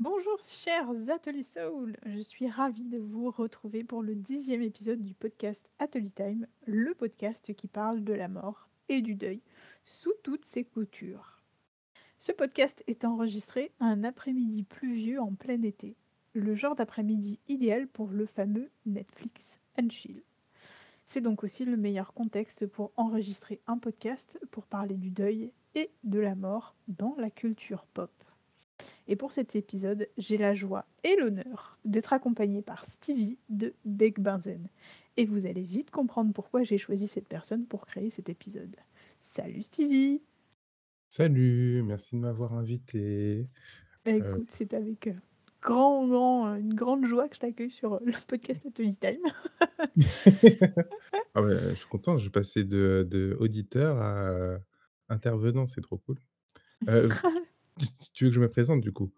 Bonjour chers Atelier Soul, je suis ravie de vous retrouver pour le dixième épisode du podcast Atelier Time, le podcast qui parle de la mort et du deuil sous toutes ses coutures. Ce podcast est enregistré un après-midi pluvieux en plein été, le genre d'après-midi idéal pour le fameux Netflix and chill. C'est donc aussi le meilleur contexte pour enregistrer un podcast pour parler du deuil et de la mort dans la culture pop. Et pour cet épisode, j'ai la joie et l'honneur d'être accompagnée par Stevie de Beck Benzen. Et vous allez vite comprendre pourquoi j'ai choisi cette personne pour créer cet épisode. Salut Stevie Salut, merci de m'avoir invité. Bah Heu, écoute, c'est avec euh, grand, grand, euh, une grande joie que je t'accueille sur euh, le podcast Atelier Time. ah ouais, je suis content, je vais passer de de auditeur à, intervenant, c'est trop cool. Tu veux que je me présente du coup?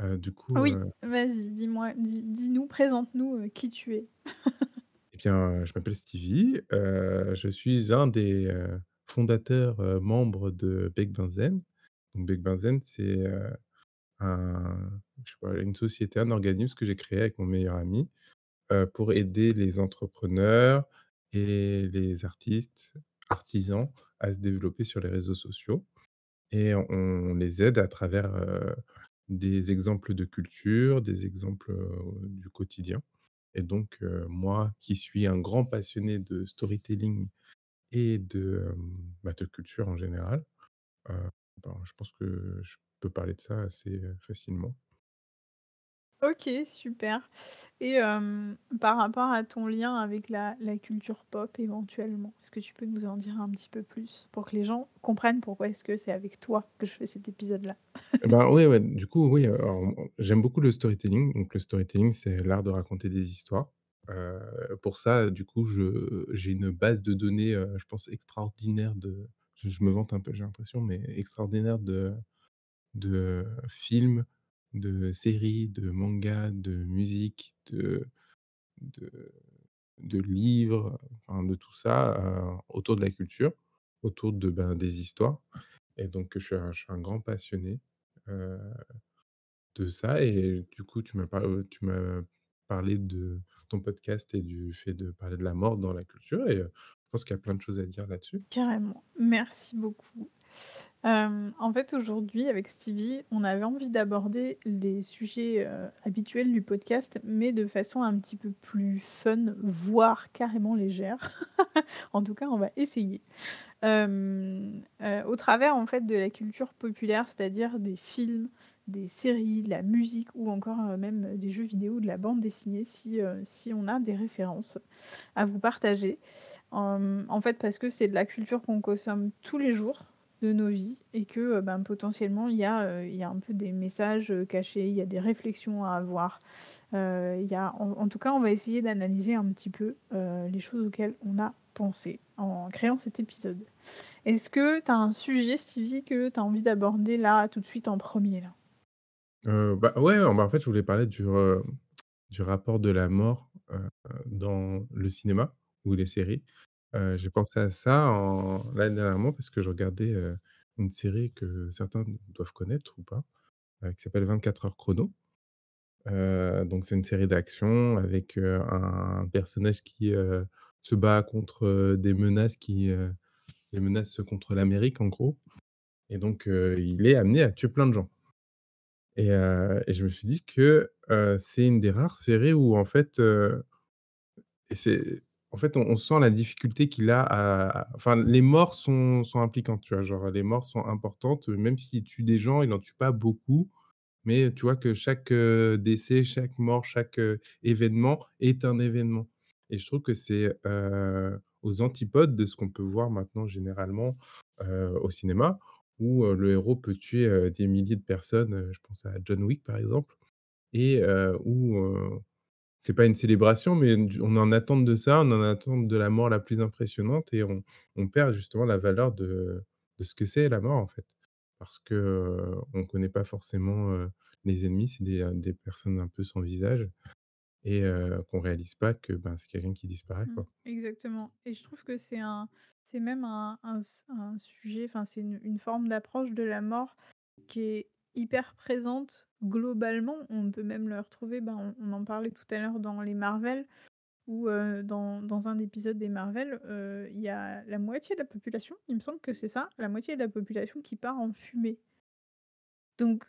Heu, du coup, oui, heu, vas-y, dis-moi, dis- dis-nous, présente-nous euh, qui tu es. eh bien, je m'appelle Stevie, je suis un des, fondateurs, membres de Bec Benzen. Donc Bec Benzen, c'est, heu, un je sais pas, une société, un organisme que j'ai créé avec mon meilleur ami. pour aider les entrepreneurs et les artistes, artisans à se développer sur les réseaux sociaux et on les aide à travers, des exemples de culture, des exemples, du quotidien et donc moi qui suis un grand passionné de storytelling et de, bah, culture en général, ben, je pense que je peux parler de ça assez, facilement. Ok, super. Et par rapport à ton lien avec la la culture pop éventuellement, est-ce que tu peux nous en dire un petit peu plus? Pour que les gens comprennent pourquoi est-ce que c'est avec toi que je fais cet épisode-là? Eh ben, ouais, du coup, oui, j'aime beaucoup le storytelling. Donc le storytelling, c'est l'art de raconter des histoires. Pour ça, du coup, j'ai une base de données, je pense extraordinaire de je je me vante un peu, j'ai l'impression, mais extraordinaire de de films, de séries, de mangas, de musique, de de livres, enfin de tout ça, autour de la culture, autour de, ben, des histoires et donc je suis un grand passionné, de ça et du coup, tu m'as tu m'as parlé de ton podcast et du fait de parler de la mort dans la culture et je pense qu'il y a plein de choses à dire là-dessus. Carrément, merci beaucoup. Hem, en fait, aujourd'hui, avec Stevie, on avait envie d'aborder les sujets, heu, habituels du podcast, mais de façon un petit peu plus fun, voire carrément légère. En tout cas, on va essayer. Heu, au travers, en fait, de la culture populaire, c'est-à-dire des films, des séries, de la musique ou encore, même, des jeux vidéo, de la bande dessinée si, on a des références à vous partager. En fait, parce que c'est de la culture qu'on consomme tous les jours de nos vies et que, heu, ben, potentiellement, il y a, il y a un peu des messages, heu, cachés, il y a des réflexions à avoir. Y a en tout cas, on va essayer d'analyser un petit peu, les choses auxquelles on a pensé en créant cet épisode. Est-ce que tu as un sujet, Stevie, que tu as envie d'aborder là, tout de suite en premier là? Bah, ouais, bah, en fait, je voulais parler du, du rapport de la mort, dans le cinéma ou les séries. J'ai pensé à ça en là, dernièrement parce que je regardais, une série que certains doivent connaître ou pas, qui s'appelle «24 heures chrono». Donc c'est une série d'action avec, un personnage qui, se bat contre, des menaces qui, des menaces contre l'Amérique en gros et donc il est amené à tuer plein de gens et je me suis dit que, c'est une des rares séries où en fait, c'est en fait, on sent la difficulté qu'il a à enfin les morts sont sont impliquantes, tu vois? Genre les morts sont importantes, même s'il tue des gens, il n'en tue pas beaucoup Mais tu vois que chaque, heu, décès, chaque mort, chaque, heu, événement est un événement et je trouve que c'est, heu, aux antipodes de ce qu'on peut voir maintenant généralement, au cinéma où, le héros peut tuer, des milliers de personnes, je pense à John Wick par exemple et où, c'est pas une célébration mais on est en attente de ça, on est en attente de la mort la plus impressionnante et on on perd justement la valeur de de ce que c'est la mort en fait. Parce que, heu, on connaît pas forcément, heu, les ennemis, c'est des, heu, des personnes un peu sans visage et heu, qu'on réalise pas que, ben, c'est quelqu'un qui disparaît, Mmh, quoi. exactement et je trouve que c'est un c'est même un un s un sujet, enfin, c'est une une forme d'approche de la mort qui est hyper présente globalement. On peut même le retrouver, ben, on en parlait tout à l'heure dans les Marvel heu, dans dans un épisode des Marvel, il y a la moitié de la population, il me semble que c'est ça, la moitié de la population qui part en fumée. Donc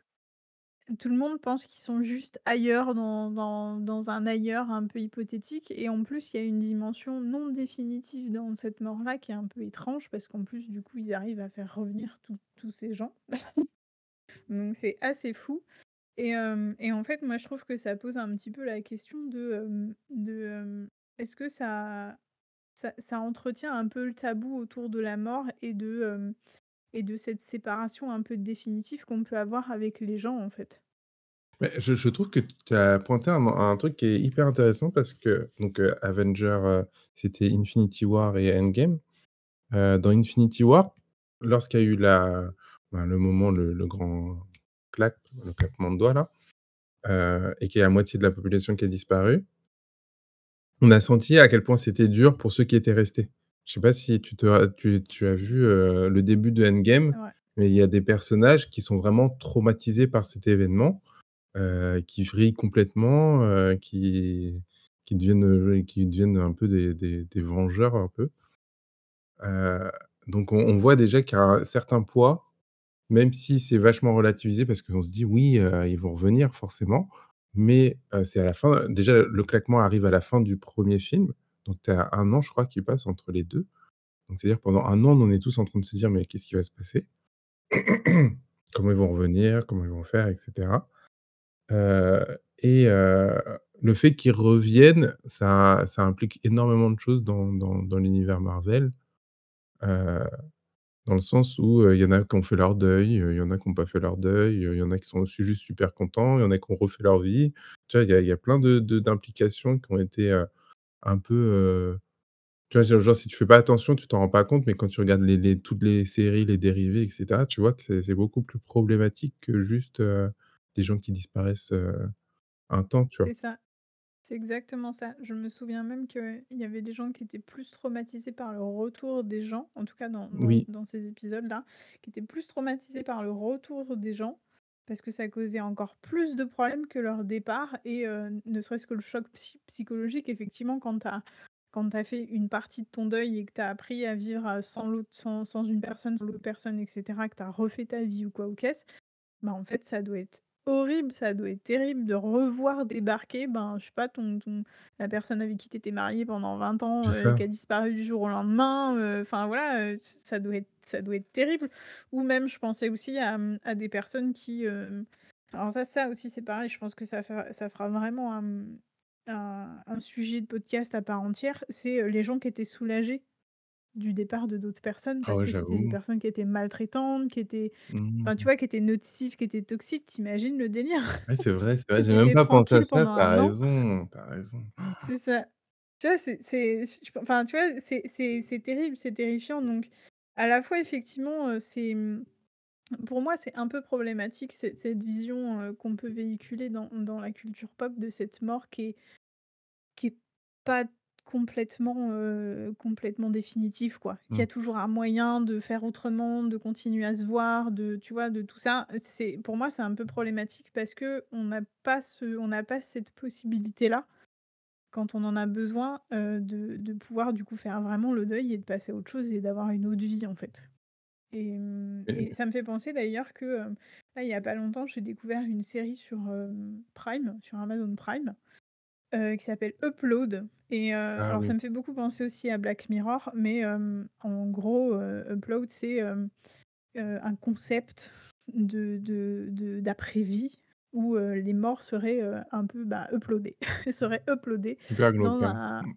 tout le monde pense qu'ils sont juste ailleurs dans dans dans un ailleurs un peu hypothétique et en plus, il y a une dimension non définitive dans cette mort-là qui est un peu étrange parce qu'en plus, du coup, ils arrivent à faire revenir tous ces gens. Donc c'est assez fou et et en fait, moi, je trouve que ça pose un petit peu la question de, de, est-ce que ça ça entretient un peu le tabou autour de la mort et de, et de cette séparation un peu définitive qu'on peut avoir avec les gens, en fait? Je trouve que tu as pointé un truc qui est hyper intéressant parce que donc, heu, c'était Infinity War et Endgame. Dans Infinity War, lorsqu'il y a eu la ben, le moment, le le grand clap, le claquement de doigts là, heu et qu'il y a la moitié de la population qui a disparu on a senti à quel point c'était dur pour ceux qui étaient restés. Je sais pas si tu te ra tu tu as vu, heu, le début de Endgame, Ouais. mais il y a des personnages qui sont vraiment traumatisés par cet événement, heu, qui vrillent complètement, qui qui deviennent, qui deviennent un peu des des des vengeurs un peu. Donc on on voit déjà qu'il y a un certain poids, même si c'est vachement relativisé parce qu'on se dit: «Oui, ils vont revenir forcément», mais c'est à la fin déjà le claquement arrive à la fin du 1er film, donc tu as 1 an je crois qui passe entre les 2. Donc c'est-à-dire pendant 1 an, on est tous en train de se dire: «Mais qu'est-ce qui va se passer? Comment ils vont revenir? Comment ils vont faire?» et cetera. Heu et le fait qu'ils reviennent, ça implique énormément de choses dans l'univers Marvel. Dans le sens où, il y en a qui ont fait leur deuil, il y en a qui ont pas fait leur deuil, il y en a qui sont aussi juste super contents, il y en a qui ont refait leur vie. Tu vois, il y a plein de de d'implications qui ont été, un peu, tu vois, genre si tu fais pas attention, tu t'en rends pas compte, mais quand tu regardes toutes les séries, les dérivés et cetera, tu vois que c'est beaucoup plus problématique que juste, des gens qui disparaissent, un temps? C'est ça, c'est exactement ça. Je me souviens même qu'il y avait des gens qui étaient plus traumatisés par le retour des gens, en tout cas dans dans Oui. dans ces épisodes-là, qui étaient plus traumatisés par le retour des gens, parce que ça causait encore plus de problèmes que leur départ et heu, ne serait-ce que le choc psy psychologique effectivement quand tu as quand fait une partie de ton deuil et que tu as appris à vivre, heu, sans l'autre sans sans une personne, sans l'autre personne et cetera, que tu as refait ta vie ou quoi ou qu'est-ce, bah, en fait, ça doit être horrible, ça doit être terrible de revoir débarquer, ben, je sais pas, ton ton la personne avec qui tu étais marié pendant 20 ans, C'est heu, qui a disparu du jour au lendemain, heu, enfin voilà, heu, ç ça doit être ça doit être terrible. Ou même je pensais aussi à, mmh, à des personnes qui, alors ça ça aussi c'est pareil, je pense que ça fera ça fera vraiment un, un un sujet de podcast à part entière, c'est, les gens qui étaient soulagés du départ de d'autres personnes Ah parce ouais, que c'était des j'avoue. personnes qui étaient maltraitantes, qui étaient Mmh enfin, tu mh. vois, qui étaient nocifs, qui étaient toxiques, tu imagines le délire? Ouais, c'est vrai, c'est vrai, j'ai même pas pensé à tranquille ça, pendant tu as 1 an raison, tu as raison. C'est ça. Tu vois, c'est enfin, tu vois, c'est c'est c'est terrible, c'est terrifiant donc à la fois effectivement, c'est, mmh, pour moi, c'est un peu problématique cette cette vision, qu'on peut véhiculer dans dans la culture pop de cette mort qui est qui est pas complètement, heu, complètement définitive, quoi. Qu'il y Mmh. a toujours un moyen de faire autrement, de continuer à se voir, de tu vois, de tout ça. C'est pour moi, c'est un peu problématique parce qu'on n'a pas ce on n'a pas cette possibilité-là, quand on en a besoin, heu, de de pouvoir du coup faire vraiment le deuil et de passer à autre chose et d'avoir une autre vie, en fait. Et mmh et Et ça me fait penser d'ailleurs que, là, il y a pas longtemps, j'ai découvert une série sur, hem, Prime, sur Amazon Prime, heu, qui s'appelle Upload et heu, Ah alors ça oui. me fait beaucoup penser aussi à Black Mirror, mais hem, en gros, heu, Upload, c'est, hem, heu, un concept de de de d'après-vie où, heu, les morts seraient, heu, un peu, bah, uploadés. Ils seraient uploadés Super glauque, dans hein. un Mmh.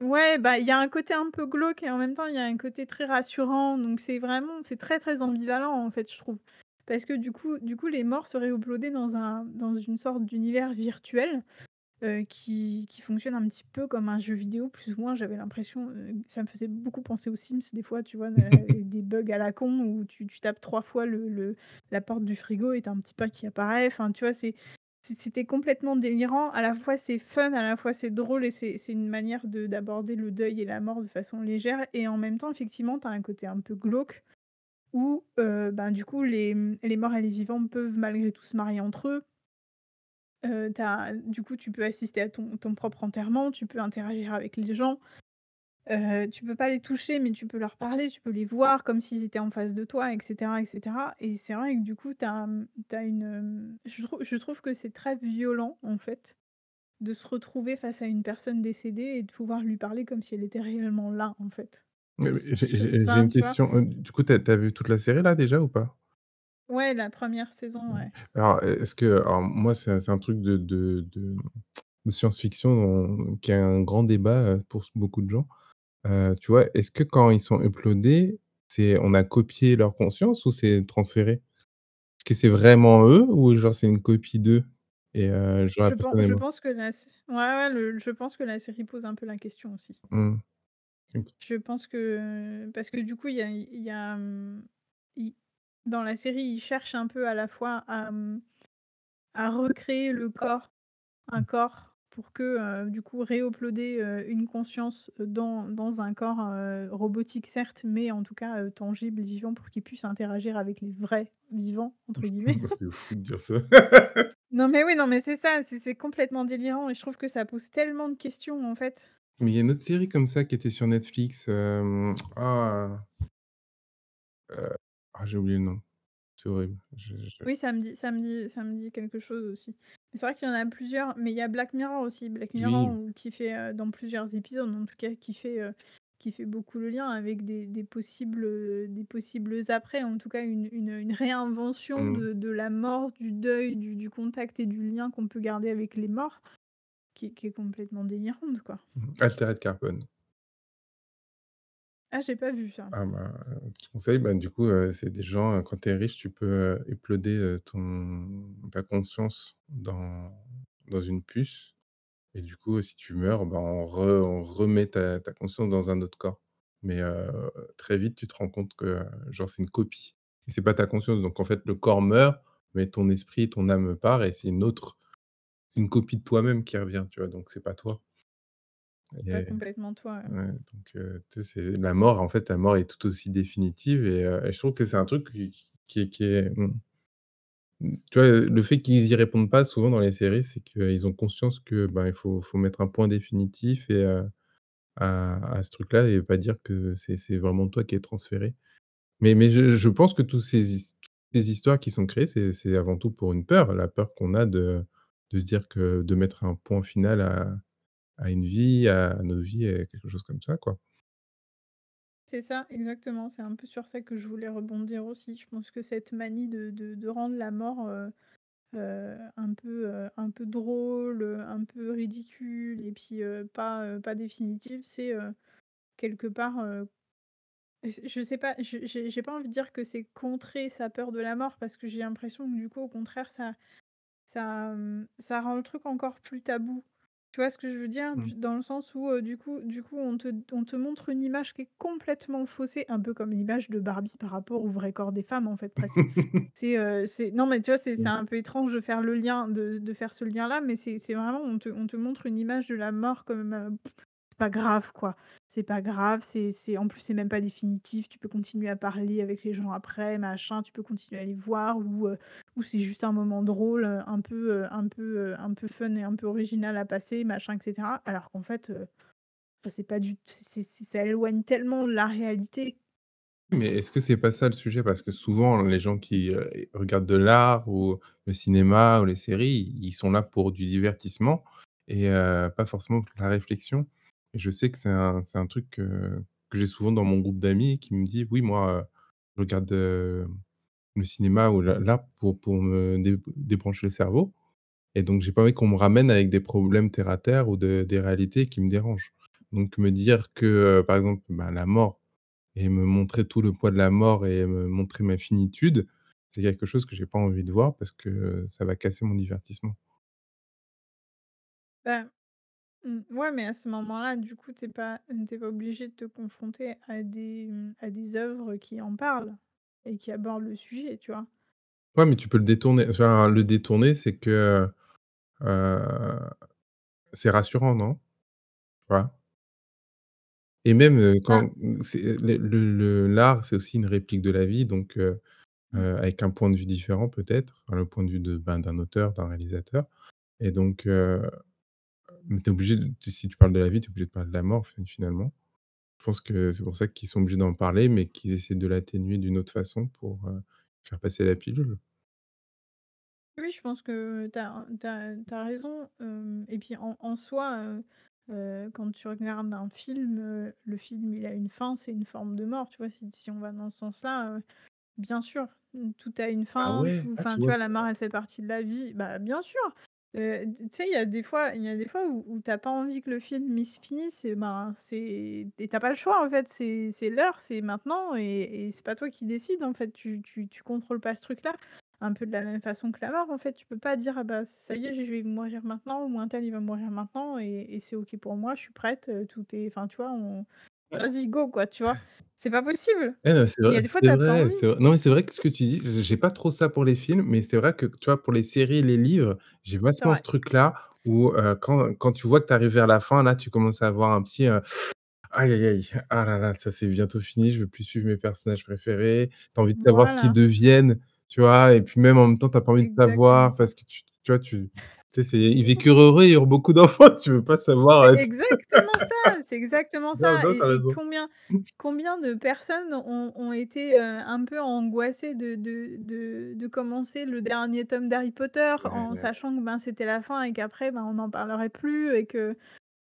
ouais, bah, il y a un côté un peu glauque et en même temps, il y a un côté très rassurant, donc c'est vraiment c'est très, très ambivalent, en fait, je trouve. Parce que du coup du coup, les morts seraient uploadés dans un dans une sorte d'univers virtuel, heu, qui qui fonctionne un petit peu comme un jeu vidéo, plus ou moins, j'avais l'impression, heu, ça me faisait beaucoup penser aux Sims des fois, tu vois? Heu, avec des bugs à la con où tu tu tapes 3 fois le le la porte du frigo et tu as un petit pas qui apparaît, enfin, tu vois? C'est c'était complètement délirant. À la fois, c'est fun, à la fois, c'est drôle et c'est c'est une manière de d'aborder le deuil et la mort de façon légère et en même temps, effectivement, tu as un côté un peu glauque où, heu, ben, du coup, les, mmh, les morts et les vivants peuvent malgré tout se marier entre eux. Heu, tu as du coup, tu peux assister à ton ton propre enterrement, tu peux interagir avec les gens. Heu, tu peux pas les toucher, mais tu peux leur parler, tu peux les voir comme s'ils étaient en face de toi et cetera et cetera et c'est vrai que du coup, tu as, mmh, tu as une, hem, je trouve je trouve que c'est très violent, en fait, de se retrouver face à une personne décédée et de pouvoir lui parler comme si elle était réellement là, en fait. J'ai une vois? question, heu, du coup, tu as tu as vu toute la série là déjà ou pas? Ouais, la 1re saison, ouais. Alors, est est-ce que alors moi, c'est un c'est un truc de de de de science-fiction dont qui a un grand débat, heu, pour s beaucoup de gens. Heu, tu vois, est-ce que quand ils sont uploadés, c'est on a copié leur conscience ou c'est transféré? Est-ce que c'est vraiment eux ou genre c'est une copie d'eux? Et genre la Je pen personne est je morte? pense que la s ouais, ouais, le je pense que la série pose un peu la question aussi. Mmh. OK. Je pense que parce que du coup, il y a il y a, mmh, i dans la série, ils cherchent un peu à la fois à, mmh, à recréer le corps un corps pour que, du coup, ré-uploader, une conscience, dans dans un corps, robotique certes, mais en tout cas, tangible, vivant pour qu'il puisse interagir avec les «vrais vivants» entre guillemets. Bah, c'est fou de dire ça. Non, mais oui, non, mais c'est ça, c'est complètement délirant et je trouve que ça pose tellement de questions, en fait. Mais il y a une autre série comme ça qui était sur Netflix, ah ah, j'ai oublié le nom. C'est horrible. Je je Oui, ça me dit ça me dit ça me dit quelque chose aussi. Mais c'est vrai qu'il y en a plusieurs, mais il y a Black Mirror aussi. Black Mirror Oui. qui fait, heu, dans plusieurs épisodes, en tout cas, qui fait, heu, qui fait beaucoup le lien avec des des possibles, heu, des possibles après, en tout cas une une une réinvention Mmh. de de la mort, du deuil, du du contact et du lien qu'on peut garder avec les morts, qui est qui est complètement délirante, quoi. Mmh, Altered Carbon. Ah, j'ai pas vu ça. Ah bah, te conseille, bah, du coup, heu, c'est des gens, heu, quand tu es riche, tu peux, heu, ton ta conscience dans dans une puce et du coup, si tu meurs, bah, on re on remet ta ta conscience dans un autre corps. Mais très vite, tu te rends compte que, genre, c'est une copie et c'est pas ta conscience. Donc en fait, le corps meurt, mais ton esprit, ton âme part et c'est une autre c'est une copie de toi-même qui revient, tu vois? Donc c'est pas toi. Pas complètement toi, ouais. donc c'est la mort, en fait, la mort est tout aussi définitive et et je trouve que c'est un truc qui qui est qui est, mmh tu vois, le fait qu'ils y répondent pas souvent dans les séries, c'est qu'ils ont conscience que, ben, il faut faut mettre un point définitif et heu, à à ce truc-là et pas dire que c'est vraiment toi qui est transféré. Mais mais je je pense que tous ces toutes ces histoires qui sont créées, c'est c'est avant tout pour une peur, la peur qu'on a de de se dire que de mettre un point final à à une vie, à nos vies quelque chose comme ça, quoi. C'est ça, exactement, c'est un peu sur ça que je voulais rebondir aussi. Je pense que cette manie de de rendre la mort, heu heu, un peu, heu, un peu drôle, un peu ridicule et puis, pas, pas définitive, c'est, quelque part, je sais pas, j'ai pas envie de dire que c'est contrer sa peur de la mort parce que j'ai l'impression que du coup, au contraire, ça ça, mmh, ça rend le truc encore plus tabou. Tu vois ce que je veux dire? Mmh. Du dans le sens où, heu, du coup du coup, on te on te montre une image qui est complètement faussée, un peu comme l'image de Barbie par rapport au vrai corps des femmes, en fait, presque. C'est, heu, c'est non, mais tu vois, c'est c'est Mmh. un peu étrange de faire le lien de de faire ce lien-là, mais c'est c'est vraiment on te on te montre une image de la mort comme, heu, pas grave, quoi. C'est pas grave, c'est c'est en plus, c'est même pas définitif, tu peux continuer à parler avec les gens après, machin, tu peux continuer à les voir ou ou c'est juste un moment drôle, un peu, un peu, un peu fun et un peu original à passer, machin et cetera. Alors qu'en fait, c'est pas du c'est c'est ça éloigne tellement la réalité. Mais est-ce que c'est pas ça le sujet? Parce que souvent les gens qui, regardent de l'art ou le cinéma ou les séries, ils sont là pour du divertissement et pas forcément pour la réflexion je sais que c'est un un truc, que j'ai souvent dans mon groupe d'amis qui me dit: «Oui, moi, je regarde, heu, le cinéma ou l'art pour pour me dé débrancher le cerveau et donc j'ai pas envie qu'on me ramène avec des problèmes terre à terre ou de des réalités qui me dérangent». Donc me dire que, heu, par exemple, bah, la mort et me montrer tout le poids de la mort et me montrer ma finitude, c'est quelque chose que j'ai pas envie de voir parce que ça va casser mon divertissement. Mmh, ouais, mais à ce moment-là, du coup, tu es pas tu es pas obligé de te confronter à des, mmh, à des œuvres qui en parlent et qui abordent le sujet, tu vois? Ouais, mais tu peux le détourner. Enfin, le détourner, c'est que, heu, c'est rassurant, non? Tu vois? Et même, heu, quand mmh, c'est le le le l'art, c'est aussi une réplique de la vie donc heu Mmh. heu, avec un point de vue différent peut-être, enfin le point de vue de, ben, d'un auteur, d'un réalisateur et donc heu, mais tu es obligé de si tu parles de la vie, tu es obligé de parler de la mort fi finalement. Je pense que c'est pour ça qu'ils sont obligés d'en parler, mais qu'ils essaient de l'atténuer d'une autre façon pour, heu, faire passer la pilule. Oui, je pense que tu as raison, et puis en en soi, quand tu regardes un film, le film il a une fin, c'est une forme de mort, tu vois? Si si on va dans ce sens-là, bien sûr, tout a une Ah fin, ouais? tout Ah tu vois vois, la mort, elle fait partie de la vie, bah, bien sûr! Tu sais, il y a des fois y a des fois où où tu as pas envie que le film il se finisse et ben, tu as pas le choix, en fait, c'est l'heure, c'est maintenant et et c'est pas toi qui décides, en fait, tu tu tu contrôles pas ce truc-là. Un peu de la même façon que la mort, en fait, tu peux pas dire: «Ah bah, ça y est, je vais mourir maintenant» ou «Untel, il va mourir maintenant et et c'est OK pour moi, je suis prête, tout est» enfin, tu vois. Vas-y go, quoi, tu vois? C'est pas possible! Eh non, c'est Il y a des fois, c'est tu as pas vrai, envie. c'est vrai. Non, mais c'est vrai que ce que tu dis, j'ai pas trop ça pour les films, mais c'est vrai que, tu vois, pour les séries et les livres, j'ai C'est vachement vrai. ce truc-là où, heu, quand quand tu vois que tu arrives vers la fin, là, tu commences à avoir un petit, heu: «Aïe, aïe, aïe, ah là là, ça c'est bientôt fini, je veux plus suivre mes personnages préférés». Tu as envie de savoir ce qu'ils Voilà. deviennent, tu vois? Et puis même en même temps, tu as pas envie de exactement savoir parce que tu tu vois, tu tu sais, c'est ils vécurent heureux et eurent beaucoup d'enfants, tu veux pas savoir, C'est exactement ça! C'est exactement ça non, et et combien combien de personnes ont ont été, un peu angoissées de de de de commencer le dernier tome d'Harry Potter Ouais, en ouais. sachant que, ben, c'était la fin et qu'après, ben, on n'en parlerait plus et que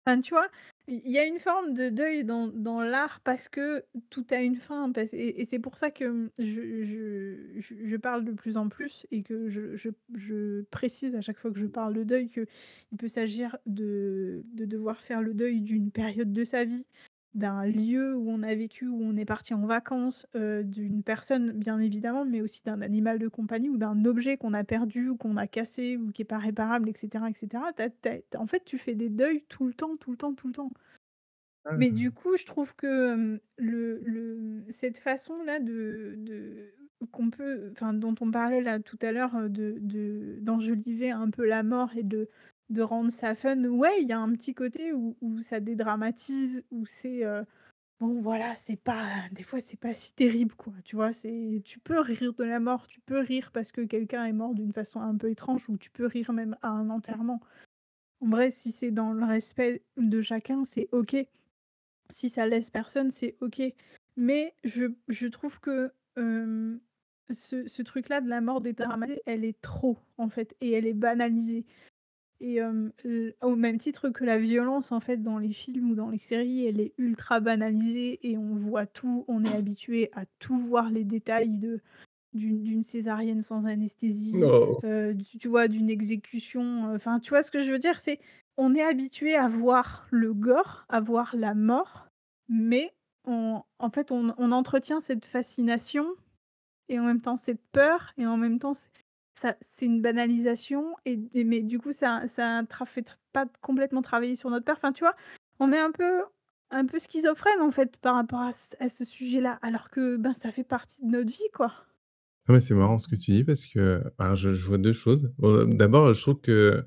enfin, tu vois? Il y a une forme de deuil dans l'art parce que tout a une fin, et c'est pour ça que, mmh, je je parle de plus en plus et que je je précise à chaque fois que je parle de deuil qu'il peut s'agir de devoir faire le deuil d'une période de sa vie, d'un lieu où on a vécu, où on est parti en vacances, heu, d'une personne, bien évidemment, mais aussi d'un animal de compagnie ou d'un objet qu'on a perdu ou qu'on a cassé ou qui est pas réparable et cetera et cetera. Tu as tu as en fait, tu fais des deuils tout le temps, tout le temps, tout le temps. Mais du coup, je trouve que, hem, le le, mmh, cette façon-là de de qu'on peut enfin, dont on parlait là tout à l'heure, heu, de de d'enjoliver un peu la mort et de de rendre ça fun, ouais, il y a un petit côté où où ça dédramatise, où c'est, heu, bon voilà, c'est pas des fois, c'est pas si terrible, quoi, tu vois? C'est tu peux rire de la mort, tu peux rire parce que quelqu'un est mort d'une façon un peu étrange ou tu peux rire même à un enterrement. En vrai, si c'est dans le respect de chacun, c'est OK. Si ça laisse personne, c'est OK. Mais je je trouve que, ce ce truc-là de la mort dédramatisée, elle est trop, en fait et elle est banalisée et hem, l au même titre que la violence, en fait, dans les films ou dans les séries, elle est ultra banalisée et on voit tout, on est habitué à tout voir les détails de d'une d'une césarienne sans anesthésie, Oh! heu, du tu vois, d'une exécution, heu, enfin, tu vois ce que je veux dire? C'est on est habitué à voir le gore, à voir la mort, mais on en fait, on on entretient cette fascination et en même temps cette peur et en même temps c c'est une banalisation et mais du coup, ça ça tra fait pas complètement travailler sur notre peur. Enfin, tu vois? On est un peu un peu schizophrène, en fait, par rapport à ce à ce sujet-là, alors que, ben, ça fait partie de notre vie, quoi. Ah mais c'est marrant ce que tu dis parce que, alors je vois 2 choses. D'abord, je trouve que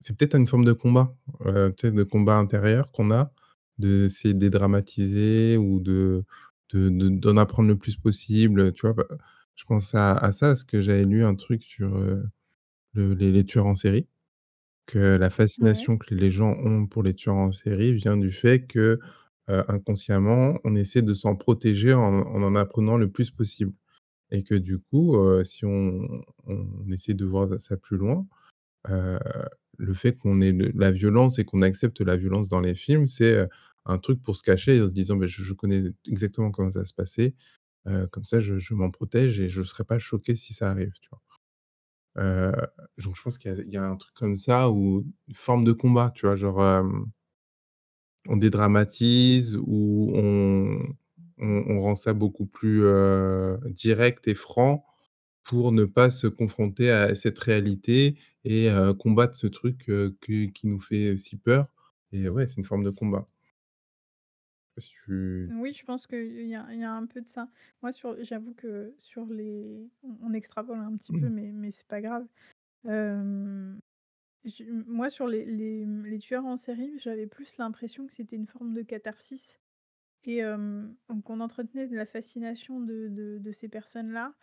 c'est peut-être une forme de combat, sais, de combat intérieur qu'on a, d'essayer de dédramatiser ou de de de d'en apprendre le plus possible, tu vois? Je pense à à ça, parce que j'avais lu un truc sur, le les les tueurs en série, que la Ouais. fascination que les gens ont pour les tueurs en série vient du fait que, inconsciemment, on essaie de s'en protéger en en en apprenant le plus possible et que du coup, si on on essaie de voir ça plus loin, le fait qu'on ait le la violence et qu'on accepte la violence dans les films, c'est, un truc pour se cacher en se disant: «Beh, je je connais exactement comment ça se passer, comme ça je m'en protège et je serai pas choqué si ça arrive», donc je pense qu'il y a un truc comme ça ou une forme de combat, tu vois? Genre, on dédramatise ou on on rend ça beaucoup plus, direct et franc pour ne pas se confronter à cette réalité et combattre ce truc, qui nous fait si peur et ouais, c'est une forme de combat. Je sais pas si tu Oui, je pense qu'il y a il y a un peu de ça. Moi, sur j'avoue que sur les on on extrapole un petit peu, mais mais c'est pas grave. Moi, sur les les, mmh, les tueurs en série, j'avais plus l'impression que c'était une forme de catharsis. et hem, donc on entretenait de la fascination de de de ces personnes-là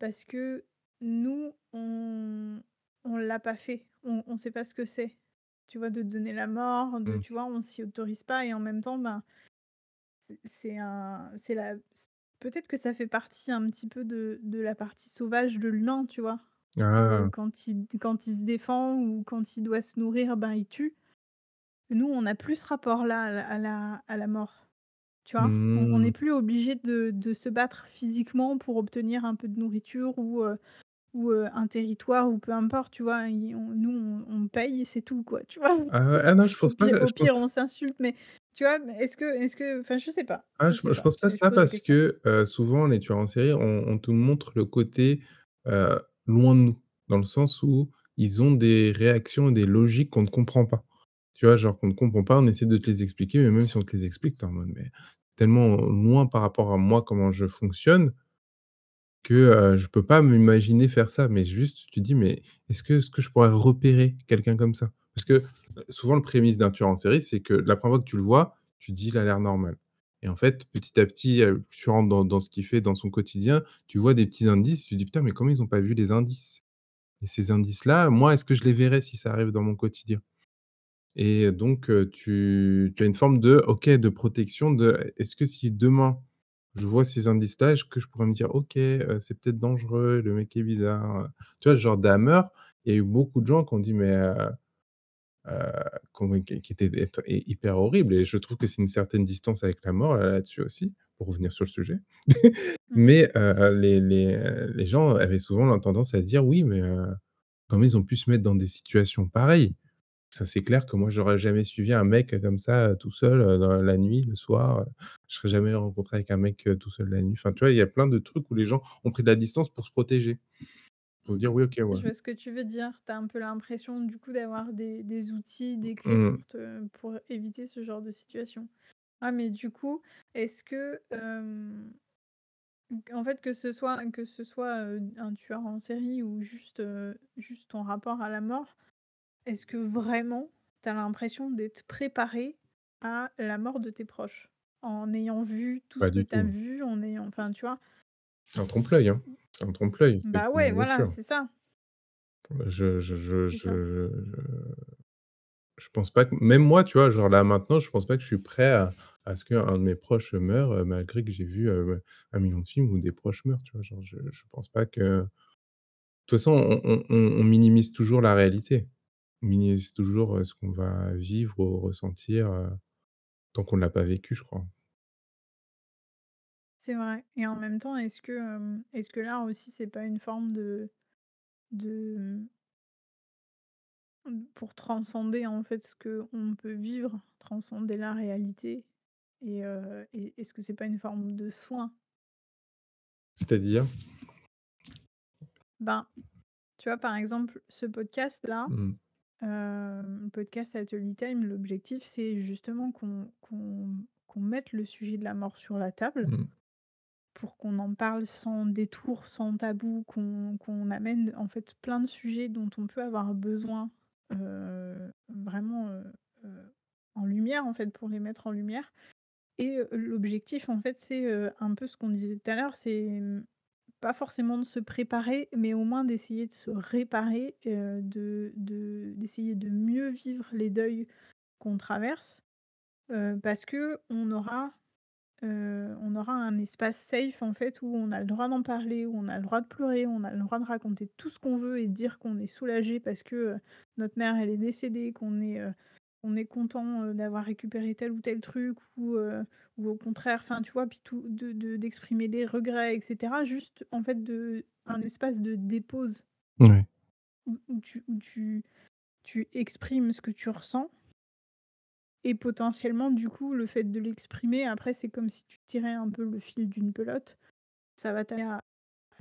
parce que nous, on on l'a pas fait. On on sait pas ce que c'est, tu vois? De donner la mort, de Mmh. tu vois? On s'y autorise pas et en même temps, ben, c'est un c'est la peut-être que ça fait partie un petit peu de de la partie sauvage de l'humain, tu vois? Heu, Ah! quand il quand il se défend ou quand il doit se nourrir, ben, il tue. Nous, on a plus ce rapport-là à la à la à la mort, tu vois? On on Mmh. n'est plus obligé de de se battre physiquement pour obtenir un peu de nourriture ou, heu ou, un territoire ou peu importe, tu vois? On nous, on on paye et c'est tout, quoi, tu vois? Ah ouais, ah non, je Au pense pas pire au je pense pire, on s'insulte, mais tu vois? Mais est-ce que est-ce que enfin, je sais pas, Ah, je je sais je pas, pense pas je je ça pose la parce question. que, souvent les tueurs en série, on on te montre le côté, loin de nous. Dans le sens où ils ont des réactions et des logiques qu'on ne comprend pas. Tu vois? Genre qu'on ne comprend pas, on essaie de te les expliquer, mais même si on te les explique, tu es en mode: «Mais tellement loin par rapport à moi, comment je fonctionne» que, heu, je peux pas m'imaginer faire ça. Mais juste, tu dis: «Mais est-ce que que je pourrais repérer quelqu'un comme ça?» parce que, souvent le prémisse d'un tueur en série, c'est que la 1re fois que tu le vois, tu dis: «Il a l'air normal» et en fait, petit à petit, tu rentres dans ce qu'il fait dans son quotidien, tu vois des petits indices, tu dis: «Putain, mais comment ils ont pas vu les indices?» et ces indices-là, moi, est-ce que je les verrais si ça arrive dans mon quotidien? Et donc tu tu as une forme de OK, de protection de: «Est-ce que si demain, je vois ces indices-là, que je pourrais me dire: "OK, c'est peut-être dangereux, le mec est bizarre"?» tu vois? Genre Dahmer, il y a eu beaucoup de gens qui ont dit: «Mais qui qui était être hy hyper horrible» et je trouve que c'est une certaine distance avec la mort, là là-dessus aussi, pour revenir sur le sujet. Mmh. Mais les les, heu, les gens avaient souvent la tendance à dire: «Oui, mais comment ils ont pu se mettre dans des situations pareilles?» Ça, c'est clair que moi, j'aurais jamais suivi un mec comme ça, tout seul, dans la nuit, le soir, je serais jamais rencontré avec un mec, tout seul la nuit. Enfin, tu vois? Il y a plein de trucs où les gens ont pris de la distance pour se protéger. Pour se dire: «Oui, OK, ouais». Je vois ce que tu veux dire. Tu as un peu l'impression, du coup, d'avoir des des outils, des clés Mmh. pour te pour éviter ce genre de situation. Ah, mais du coup, est-ce que, en fait, que ce soit que ce soit, un tueur en série ou juste, juste ton rapport à la mort, est-ce que vraiment tu as l'impression d'être préparé à la mort de tes proches? En ayant vu tout Pas ce que tu as vu, en ayant enfin, tu vois? C'est un trompe-l'œil, hein. C'est un trompe-l'œil, Bah, ouais, voilà, c'est ça. Je je je je je je pense pas que même moi, tu vois? Genre là, maintenant, je pense pas que je suis prêt à à ce qu'un de mes proches meure, heu, malgré que j'ai vu, 1 000 000 de films où des proches meurent, tu vois? Genre, je je pense pas que de toute façon, on on on on minimise toujours la réalité. On minimise toujours, ce qu'on va vivre ou ressentir, tant qu'on l'a pas vécu, je crois. C'est vrai et en même temps, est-ce que, hem, est-ce que là aussi, c'est pas une forme de de, mmh mmh, pour transcender, en fait, ce qu'on peut vivre, transcender la réalité et est-ce que c'est pas une forme de soin? C'est-à-dire? Ben, tu vois, par exemple, ce podcast-là, Podcast Atelier Time, l'objectif, c'est justement qu'on qu'on qu'on mette le sujet de la mort sur la table Mmh. pour qu'on en parle sans détour, sans tabou, qu'on qu'on amène, en fait, plein de sujets dont on peut avoir besoin, heu, vraiment, heu heu, en lumière, en fait, pour les mettre en lumière et heu, l'objectif, en fait, c'est, heu, un peu ce qu'on disait tout à l'heure, c'est, mmh, pas forcément de se préparer, mais au moins d'essayer de se réparer, de de d'essayer de mieux vivre les deuils qu'on traverse, parce qu'on aura, heu, on aura un espace safe, en fait, où on a le droit d'en parler, où on a le droit de pleurer, on a le droit de raconter tout ce qu'on veut et dire qu'on est soulagé parce que, notre mère, elle est décédée, qu'on est, on est content, d'avoir récupéré tel ou tel truc ou ou au contraire, enfin, tu vois? Puis tout de de d'exprimer les regrets et cetera. Juste, en fait, de un espace de dépose Ouais. où où tu où tu tu exprimes ce que tu ressens et potentiellement, du coup, le fait de l'exprimer, après, c'est comme si tu tirais un peu le fil d'une pelote. Ça va t'amener à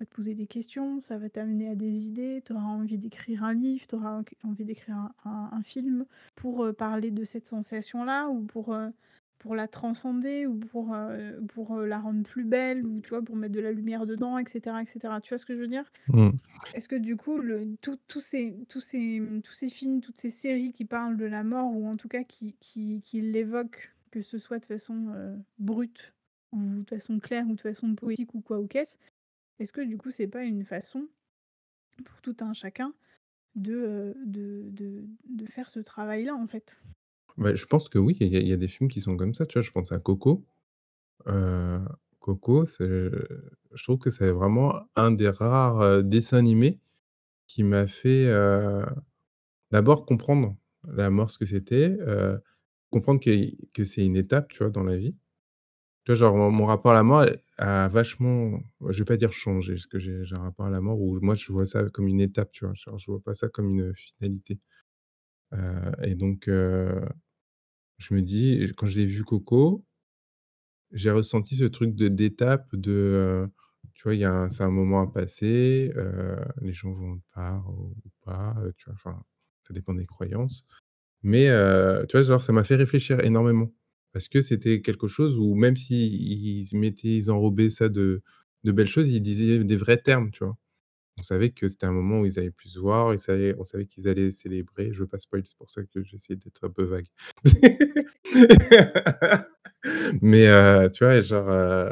à te poser des questions, ça va t'amener à des idées, tu auras envie d'écrire un livre, tu auras envie d'écrire un un un film pour, heu, parler de cette sensation-là ou pour, heu, pour la transcender ou pour, heu, pour, la rendre plus belle ou tu vois? Pour mettre de la lumière dedans et cetera et cetera. Tu vois ce que je veux dire? Mmh. Est-ce que du coup, le tous tous ces tous ces, tous ces films, toutes ces séries qui parlent de la mort ou en tout cas qui qui qui l'évoquent que ce soit de façon, brute ou de façon claire ou de façon poétique ou quoi ou qu'est-ce, est-ce que du coup c'est pas une façon, pour tout un chacun, de, de de de faire ce travail-là, en fait? Bah, je pense que oui, il y a des films qui sont comme ça, tu vois? Je pense à Coco. Coco, je trouve que c'est vraiment un des rares, dessins animés qui m'a fait, d'abord comprendre la mort, ce que c'était, comprendre que que c'est une étape, tu vois, dans la vie. Genre, mon rapport à la mort a vachement je vais pas dire changé, parce que j'ai un rapport à la mort où moi je vois ça comme une étape, tu vois? Je vois pas ça comme une finalité. Heu et donc heu, je me dis quand je l'ai vu Coco j'ai ressenti ce truc de d'étape, de, heu, tu vois, c'est un moment à passer, les gens vont te part ou pas, tu vois? Enfin, ça dépend des croyances. Mais tu vois, genre, ça m'a fait réfléchir énormément. Parce que c'était quelque chose où même s'ils ils enrobaient ça de belles choses, ils disaient des vrais termes, tu vois? On savait que c'était un moment où ils allaient plus se voir, ils savaient on savait qu'ils allaient célébrer. Je veux pas spoil, c'est pour ça que j'essaie d'être un peu vague. Mais heu, tu vois, genre, heu,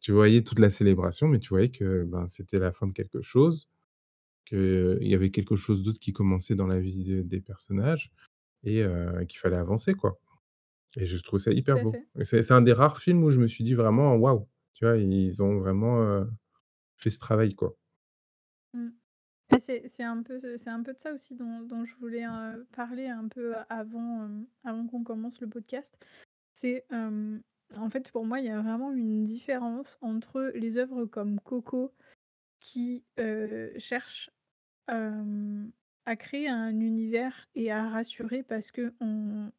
tu voyais toute la célébration, mais tu voyais que, ben, c'était la fin de quelque chose, qu'il y avait quelque chose d'autre qui commençait dans la vie de des personnages et heu, qu'il fallait avancer, quoi et je trouve ça hyper Tout à beau fait. et c'est c'est un des rares films où je me suis dit vraiment: «Waouh!» tu vois? Ils ont vraiment, fait ce travail, quoi. Mmh. C'est c'est un peu c'est un peu de ça aussi dont dont je voulais, parler un peu avant, avant qu'on commence le podcast. C'est, en fait, pour moi, il y a vraiment une différence entre les œuvres comme Coco qui, heu, cherchent, à créer un univers et à rassurer parce qu'on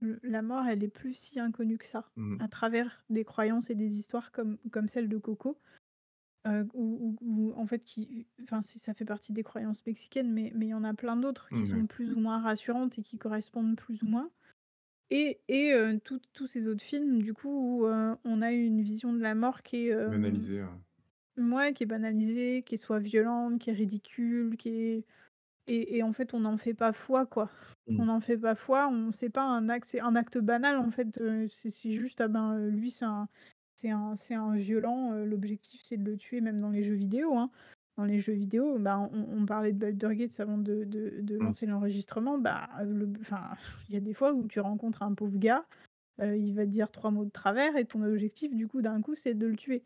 la mort, elle est plus si inconnue que ça, Mmh. à travers des croyances et des histoires comme comme celle de Coco. Heu, où où où en fait qui enfin ça fait partie des croyances mexicaines, mais mais il y en a plein d'autres qui Mouais. sont plus ou moins rassurantes et qui correspondent plus ou moins et et heu, tous tous ces autres films du coup où, heu, on a une vision de la mort qui est, hem, Banalisé, ouais. qui est banalisée, qui est soit violente, qui est ridicule, qui est et et en fait on n'en fait pas foi, quoi. On Mmh. n'en fait pas foi, on c'est pas un acte c'est un acte banal en fait, c'est c'est juste, ah ben, heu, lui c'est un c'est un c'est un violent, heu, l'objectif c'est de le tuer même dans les jeux vidéo, hein. Dans les jeux vidéo, bah, on on parlait de Baldur's Gate avant de de de Mmh. lancer l'enregistrement, bah, le b enfin, il y a des fois où tu rencontres un pauvre gars, il va te dire 3 mots de travers et ton objectif du coup d'un coup c'est de le tuer.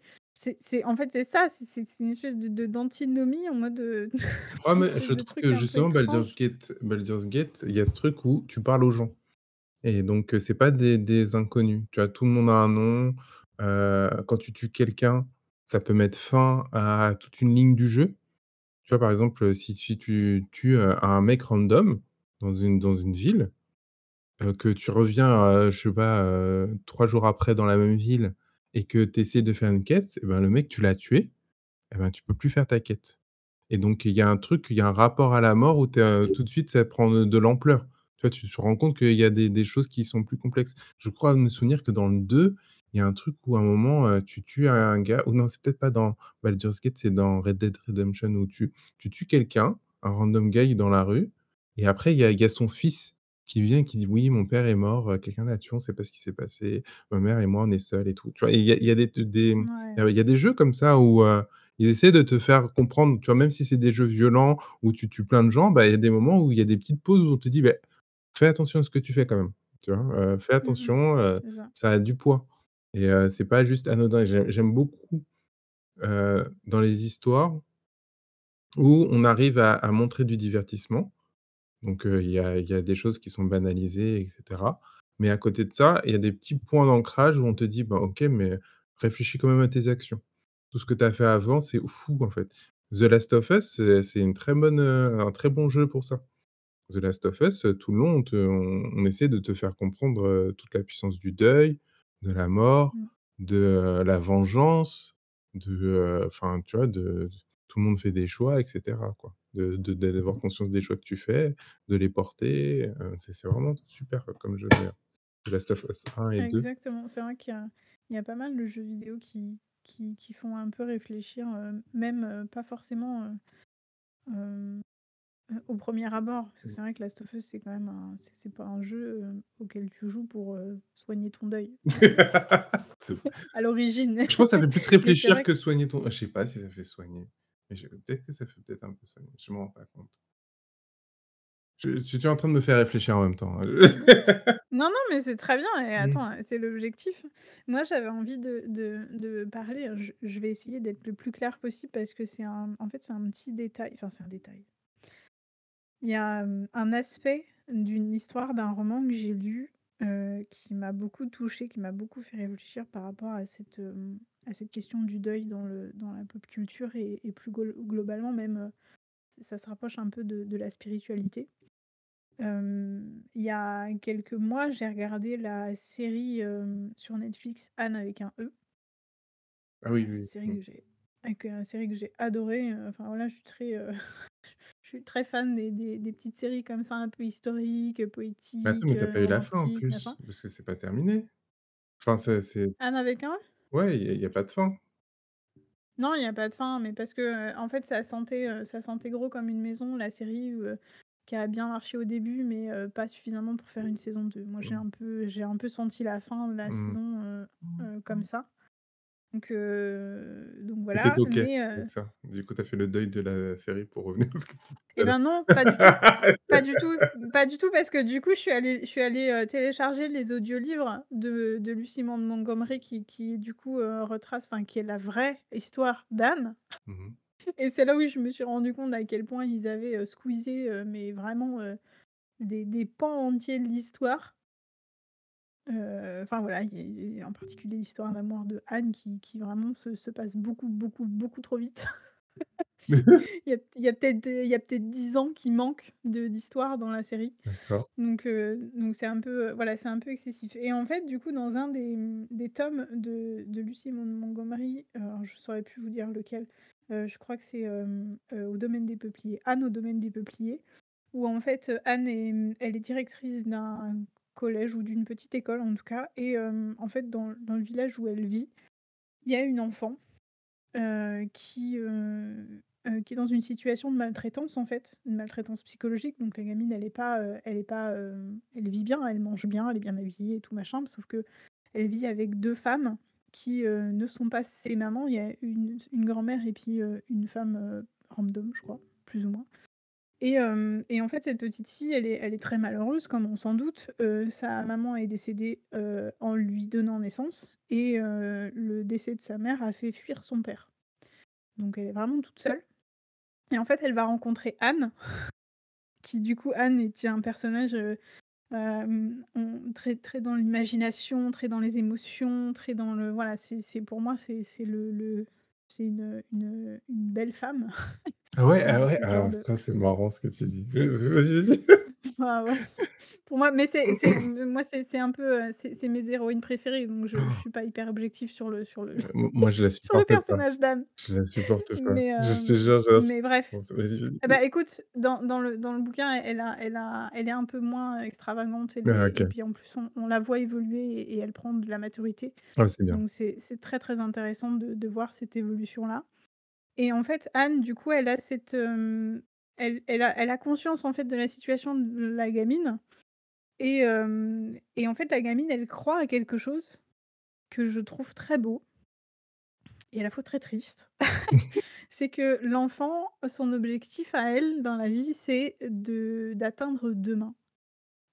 C'est en fait c'est ça, c'est une espèce de d'antinomie en mode, heu, Ouais, mais espèce je trouve que justement Baldur's. Gate Baldur's Gate, il y a ce truc où tu parles aux gens et donc heu, c'est pas des des inconnus. Tu vois? Tout le monde a un nom, heu, quand tu tues quelqu'un, ça peut mettre fin à toute une ligne du jeu. Tu vois? Par exemple, si si tu tues, un mec random dans une dans une ville, que tu reviens, heu, je sais pas, 3 jours après dans la même ville et que tu essaies de faire une quête et ben, le mec tu l'as tué et ben, tu peux plus faire ta quête et donc il y a un truc, il y a un rapport à la mort où tout de suite ça prend de l'ampleur. Tu? Tu te rends compte qu'il y a des choses qui sont plus complexes. Je crois me souvenir que dans le 2, il y a un truc où à un moment, tu tues un gars ou non, c'est peut-être pas dans Baldur's Gate, c'est dans Red Dead Redemption où tu tu tues quelqu'un, un random guy dans la rue et après il y a il y a son fils qui vient et qui dit: «Oui, mon père est mort, heu, quelqu'un l'a tué, on sait pas ce qui s'est passé. Ma mère et moi, on est seuls et tout». Tu vois? Il y a il y a des des, y a des jeux comme ça où, heu, ils essaient de te faire comprendre, tu vois? Même si c'est des jeux violents où tu tues plein de gens, bah, il y a des moments où il y a des petites pauses où on te dit: «Beh, fais attention à ce que tu fais quand même». Tu vois? Heu, fais Mmh mh. attention, ça. ça a du poids et c'est pas juste anodin. J'ai j'aime beaucoup, dans les histoires où on arrive à à montrer du divertissement. Donc il y a il y a des choses qui sont banalisées et cetera. Mais à côté de ça, il y a des petits points d'ancrage où on te dit: «Bah, OK, mais réfléchis quand même à tes actions. Tout ce que tu as fait avant, c'est fou, en fait». The Last of Us, c'est une très bonne, un très bon jeu pour ça. The Last of Us, tout le long, on te on on essaie de te faire comprendre, toute la puissance du deuil, de la mort, Mmh. de, la vengeance, de, enfin, tu vois? De tout le monde fait des choix et cetera, quoi. De de d'avoir conscience des choix que tu fais, de les porter, heu, c'est c'est vraiment super comme jeu d'ailleurs. Last of Us 1 et 2. Exactement, c'est vrai qu'il y a il y a pas mal de jeux vidéo qui qui qui font un peu réfléchir, heu, même, heu, pas forcément, au premier abord. Parce que Mmh. c'est vrai que Last of Us, c'est quand même un c'est c'est pas un jeu, auquel tu joues pour, soigner ton deuil, à l'origine. je pense ça fait plus réfléchir vrai que soigner ton je sais pas si ça fait soigner. Mais peut-être que ça fait peut-être un peu soigner, je m'en rends pas compte. Je tu tu es en train de me faire réfléchir en même temps, hein. Non, non, mais c'est très bien et Mmh. attends, c'est l'objectif. Moi, j'avais envie de de de parler, je je vais essayer d'être le plus clair possible parce que c'est un en fait, c'est un petit détail, enfin, c'est un détail. Il y a, un aspect d'une histoire, d'un roman que j'ai lu, qui m'a beaucoup touchée, qui m'a beaucoup fait réfléchir par rapport à cette, à cette question du deuil dans le dans la pop culture et et plus globalement même, heu, ça se rapproche un peu de de la spiritualité. Hem, il y a quelques mois, j'ai regardé la série, hem, sur Netflix Anne avec un E. Ah oui, oui, série mmh. que j'ai avec, heu, série que j'ai adorée, enfin voilà, je suis très, je suis très fan des des des petites séries comme ça, un peu historiques, Mais attends, poétiques, mais tu as heu, pas eu la fin en plus? Parce que c'est pas terminé? Enfin, c'est c'est Anne avec un E? Ouais, il y a il y a pas de fin? Non, il y a pas de fin, mais parce que, en fait, ça sentait, ça sentait gros comme une maison la série, qui a bien marché au début, mais, pas suffisamment pour faire une saison 2. Moi, j'ai Mmh. un peu j'ai un peu senti la fin de la Mmh. saison, heu, comme ça. Donc donc voilà, OK mais, avec heu ça? Du coup, tu as fait le deuil de la série pour revenir à ce que tu disais à ben non, pas du tout. Pas du tout, pas du tout parce que du coup, je suis allée je suis allée, télécharger les audiolivres de de Lucy Mon Montgomery qui qui du coup, retrace enfin qui est la vraie histoire d'Anne Mmh mh. et c'est là où je me suis rendu compte à quel point ils avaient, squeezé, mais vraiment, des des pans entiers de l'histoire. Heu, enfin voilà, il y a il y a en particulier l'histoire d'amour de Anne qui qui vraiment se se passe beaucoup, beaucoup, beaucoup trop vite. Il y a il y a peut-être, heu, il y a peut-être 10 ans qui manquent de d'histoire dans la série. D'accord. Donc heu, donc c'est un peu, heu, voilà, c'est un peu excessif et en fait, du coup, dans un des, mmh, des tomes de de Lucy Mon Montgomery, alors je saurais plus vous dire lequel, heu, je crois que c'est, hem, heu, Au domaine des peupliers, Anne au domaine des peupliers, où en fait, heu, Anne est, mmh, elle est directrice d'un collège ou d'une petite école en tout cas et en fait, dans le village où elle vit, il y a une enfant, qui, qui est dans une situation de maltraitance en fait, une maltraitance psychologique. Donc la gamine, elle est pas, elle est pas, elle vit bien, elle mange bien, elle est bien habillée et tout machin, sauf qu'elle vit avec 2 femmes qui, ne sont pas ses mamans. Il y a une grand-mère et puis, une femme, random, je crois, plus ou moins et en fait, cette petite fille, elle est très malheureuse comme on s'en doute. Sa maman est décédée, en lui donnant naissance et le décès de sa mère a fait fuir son père. Donc elle est vraiment toute seule et en fait, elle va rencontrer Anne, qui du coup Anne est un personnage, très dans l'imagination, très dans les émotions, très dans le voilà, c'est pour moi, c'est le c'est une, une, une belle femme. Ah ouais, ah ouais, c'est ah de marrant ce que tu dis. Vas-y, vas-y. ah ouais, pour moi mais c'est moi, c'est c'est un peu, heu, c'est c'est mes héroïnes préférées, donc je je suis pas hyper objective sur le sur le Heu, m moi je la sur le supporte pas. personnage d'Anne. Je la supporte pas. Mais Je te hem, jure, j'adore mais bref. vas-y, Eh bah, écoute, dans dans le dans le bouquin, elle a elle a elle est un peu moins extravagante, Ah et OK. puis en plus on on la voit évoluer et et elle prend de la maturité. Ah, c'est bien. Donc c'est c'est très, très intéressant de de voir cette évolution-là et en fait, Anne, du coup, elle a cette, elle elle a elle a conscience, en fait, de la situation de la gamine et et en fait, la gamine, elle croit à quelque chose que je trouve très beau et à la fois très triste. C'est que l'enfant, son objectif à elle dans la vie, c'est de d'atteindre demain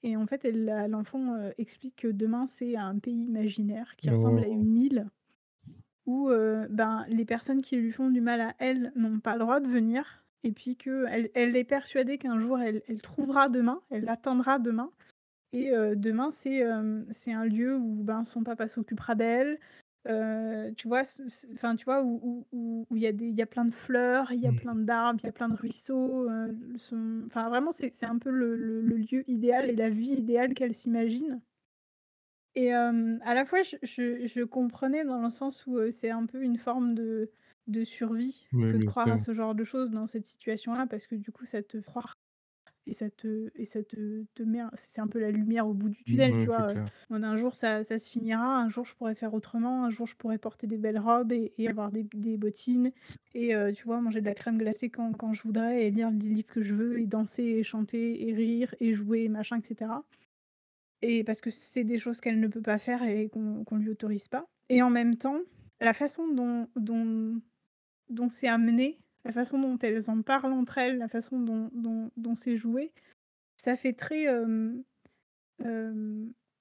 et en fait, elle l'enfant, heu, explique que demain, c'est un pays imaginaire qui ressemble à Oh. une île où, heu, ben, les personnes qui lui font du mal à elle n'ont pas le droit de venir et puis qu'elle elle est persuadée qu'un jour elle elle trouvera demain, elle atteindra demain et demain c'est, un lieu où, ben, son papa s'occupera d'elle, tu vois? Enfin, tu vois? Où où où où il y a des y a plein de fleurs, il y a Mmh. plein d'arbres, il y a plein de ruisseaux, enfin, vraiment c'est un peu le le le lieu idéal et la vie idéale qu'elle s'imagine et à la fois je je je comprenais dans le sens où, c'est un peu une forme de de survie Oui, que de croire à ce genre de choses dans cette situation-là parce que du coup ça te et ça te et ça te te met c'est un peu la lumière au bout du Mmh, tunnel, tu ouais, c'est vois? Un jour ça ça se finira, un jour je pourrais faire autrement, un jour je pourrais porter des belles robes et et avoir des des bottines et tu vois, manger de la crème glacée quand quand je voudrais et lire les livres que je veux et danser et chanter et rire et jouer et machin et cetera. Et parce que c'est des choses qu'elle ne peut pas faire et qu'on qu'on lui autorise pas. Et en même temps, la façon dont dont dont c'est amené, la façon dont elles en parlent entre elles, la façon dont dont dont c'est joué, ça fait très,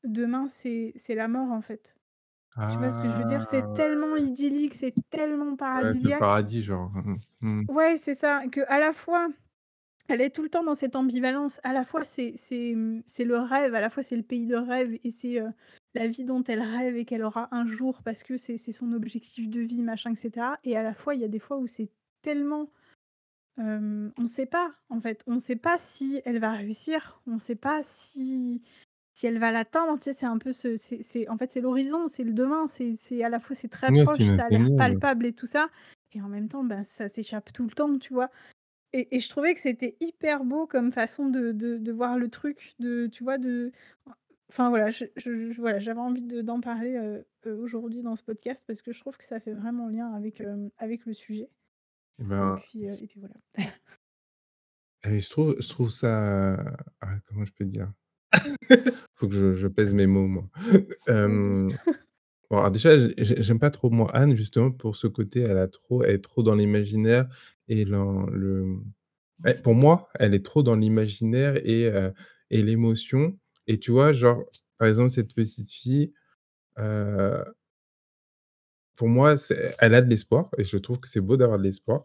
demain c'est la mort, en fait. Tu vois ce que je veux dire? Ah C'est ouais, tellement idyllique, c'est tellement ouais, paradisiaque. paradis genre. Mmh mh. Mmh. Ouais, c'est ça, qu'à la fois, elle est tout le temps dans cette ambivalence, à la fois c'est mmh, le rêve, à la fois c'est le pays de rêve et c'est, heu, la vie dont elle rêve et qu'elle aura un jour parce que c'est c'est son objectif de vie, machin et cetera et à la fois, il y a des fois où c'est tellement on sait pas, en fait. On sait pas si elle va réussir, on sait pas si si elle va l'atteindre, tu sais? C'est un peu ce en fait, c'est l'horizon, c'est le demain, c'est c'est à la fois c'est très proche, ça a l'air palpable et tout ça et en même temps, ben, ça s'échappe tout le temps, tu vois? Et et je trouvais que c'était hyper beau comme façon de de de voir le truc, de tu vois? De enfin voilà, je je je voilà, j'avais envie de d'en parler, heu heu, aujourd'hui dans ce podcast parce que je trouve que ça fait vraiment lien avec, hem, avec le sujet Et et ben puis, heu et puis voilà. et je trouve je trouve ça ah, comment je peux dire? Faut que je je pèse mes mots, moi. Vas-y. Hem, bon, alors déjà, j'ai j'ai j'aime pas trop, moi, Anne, justement, pour ce côté, elle a trop elle est trop dans l'imaginaire et dans le, mmh, eh, pour moi, elle est trop dans l'imaginaire et heu et l'émotion et tu vois, genre, par exemple, cette petite fille, heu, pour moi, elle a de l'espoir et je trouve que c'est beau d'avoir de l'espoir,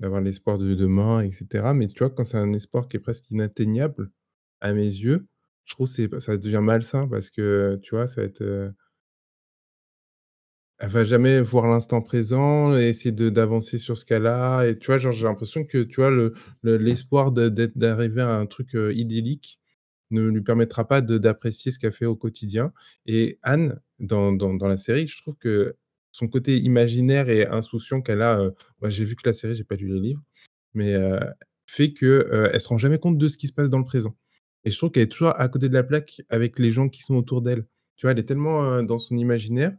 d'avoir l'espoir de demain et cetera, mais tu vois, quand c'est un espoir qui est presque inatteignable, à mes yeux, je trouve c'est ça devient malsain parce que, tu vois, ça va heu Elle va jamais voir l'instant présent et essayer d'avancer sur ce qu'elle a. Et tu vois, j'ai l'impression que, tu vois, le le l'espoir d'arriver à un truc, heu, idyllique ne lui permettra pas d'apprécier ce qu'elle fait au quotidien et Anne, dans dans la série, je trouve que son côté imaginaire et insouciant qu'elle a, heu, moi, j'ai vu que la série, j'ai pas lu les livres, mais heu, fait que, heu, elle se rend jamais compte de ce qui se passe dans le présent et je trouve qu'elle est toujours à côté de la plaque avec les gens qui sont autour d'elle. Tu vois, elle est tellement, dans son imaginaire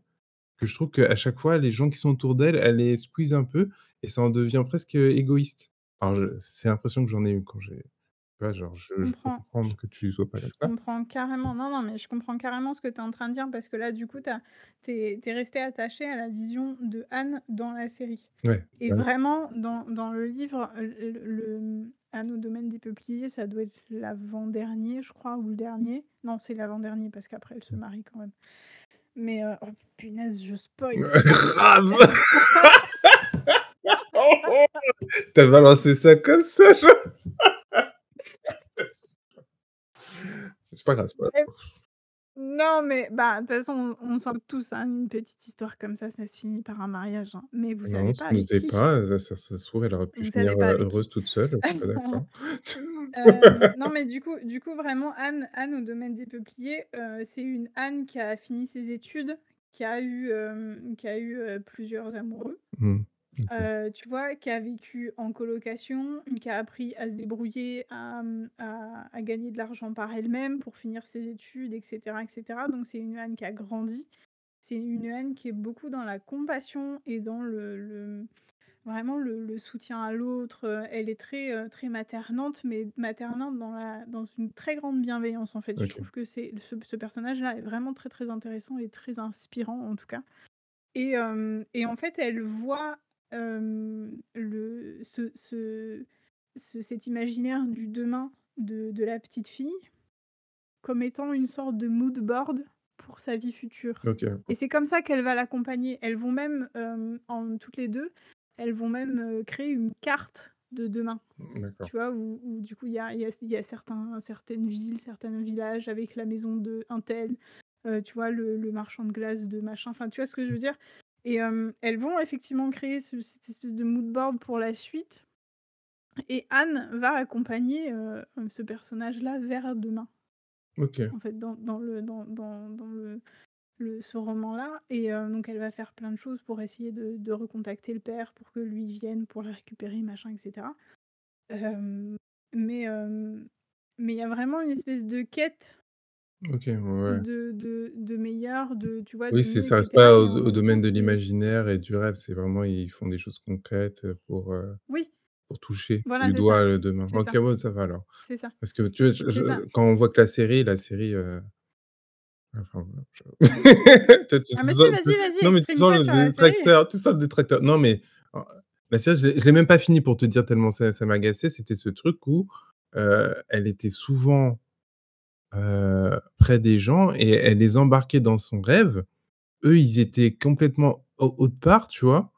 que je trouve qu'à chaque fois, les gens qui sont autour d'elle, elle les squeeze un peu et ça en devient presque, égoïste. Alors c'est l'impression que j'en ai eue quand j'ai tu vois, genre je je peux comprends, comprendre que tu sois pas je comme ça. comprends carrément. Non, non, mais je comprends carrément ce que tu es en train de dire parce que là, du coup, tu as tu es tu es restée attachée à la vision de Anne dans la série Ouais, et ouais. vraiment dans dans le livre, le le, mmh, Anne au domaine des peupliers, ça doit être l'avant-dernier, je crois, ou le dernier. Non, c'est l'avant-dernier parce qu'après elle se marie quand même. Mais, heu, oh punaise, je spoil! Grave! Tu as balancé ça comme ça, genre? C'est pas grave, c'est pas grave. Non, mais bah, de toute façon, on on s'en doute tous, hein, une petite histoire comme ça, ça se finit par un mariage, hein. Mais vous Non, savez ça pas nous avec est qui. pas, ça ça ça se trouve, elle aurait pu Vous finir, pas avec qui. heureuse toute seule, je suis pas d'accord. Hem, non, mais du coup du coup, vraiment, Anne Anne au domaine des peupliers, heu, c'est une Anne qui a fini ses études, qui a eu, qui a eu, plusieurs amoureux. Mmh. Tu vois? Qui a vécu en colocation, qui a appris à se débrouiller, à, mmh, à à gagner de l'argent par elle-même pour finir ses études et cetera et cetera. Donc c'est une Anne qui a grandi. C'est une Anne qui est beaucoup dans la compassion et dans le le, mmh, vraiment le le soutien à l'autre, elle est très, très maternante, mais maternante dans la dans une très grande bienveillance, en fait. Je OK. trouve que c'est ce ce personnage-là est vraiment très, très intéressant et très inspirant, en tout cas. Et et en fait, elle voit, le ce ce ce cet imaginaire du demain de de la petite fille comme étant une sorte de mood board pour sa vie future. Et c'est comme ça qu'elle va l'accompagner. Elles vont même, hem, en toutes les 2, elles vont même, heu, créer une carte de demain, tu vois? Où où du coup, il y a il y a y a certains certaines villes, certains villages avec la maison de untel, heu, tu vois? Le le marchand de glace de machin, enfin, tu vois ce que je veux dire? Et hem, elles vont effectivement créer ce cette espèce de mood board pour la suite et Anne va accompagner, heu, ce personnage-là vers demain. OK. En fait, dans dans le dans dans dans le le ce roman-là et heu, donc elle va faire plein de choses pour essayer de de recontacter le père pour que lui vienne pour la récupérer, machin et cetera. Hem, mais hem mais il y a vraiment une espèce de quête OK, ouais, ouais. de de de meilleur, de tu vois, Oui, c'est mieux et ça reste pas au et en au même temps, domaine de c'est l'imaginaire et du rêve, c'est vraiment ils font des choses concrètes, heu, pour, heu, Oui, pour toucher voilà, du c'est doigt ça, le demain. c'est OK, ça, ouais, ça va alors. c'est ça, Parce que tu vois, je c'est ça. je quand on voit que la série la série, heu, enfin voilà, je tu tu Ah mais si, sens tu vas-y, vas-y, non, mais tu sens exprime-toi le sur la série. détracteur tu sens le détracteur. Non, mais en la série, je l'ai je l'ai même pas fini pour te dire tellement ça ça m'a agacé. C'était ce truc où, heu, elle était souvent, heu, près des gens et elle les embarquait dans son rêve. Eux, ils étaient complètement au autre part, tu vois?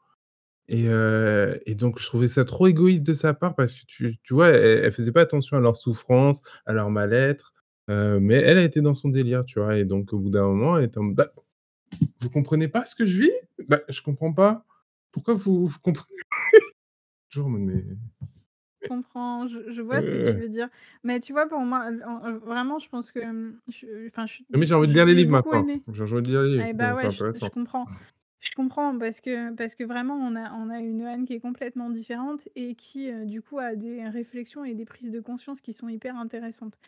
Et heu et donc je trouvais ça trop égoïste de sa part parce que tu vois, elle faisait pas attention à leur souffrance, à leur mal-être, heu, mais elle, elle était dans son délire, tu vois? Et donc au bout d'un moment, elle était en «Bah, vous comprenez pas ce que je vis? Bah, je comprends pas. Pourquoi vous vous comprenez?» toujours «Mais Je comprends, je je vois ce que tu heu» veux dire. Mais tu vois, pour moi, en, vraiment, je pense que, je enfin, je suis mais j'ai envie de je lire les j'ai livres beaucoup maintenant. aimé. J'ai envie de lire les livres, Eh bah, c'est ouais, je je intéressant. comprends. Je comprends parce que parce que vraiment on a on a une Anne qui est complètement différente et qui, du coup a des réflexions et des prises de conscience qui sont hyper intéressantes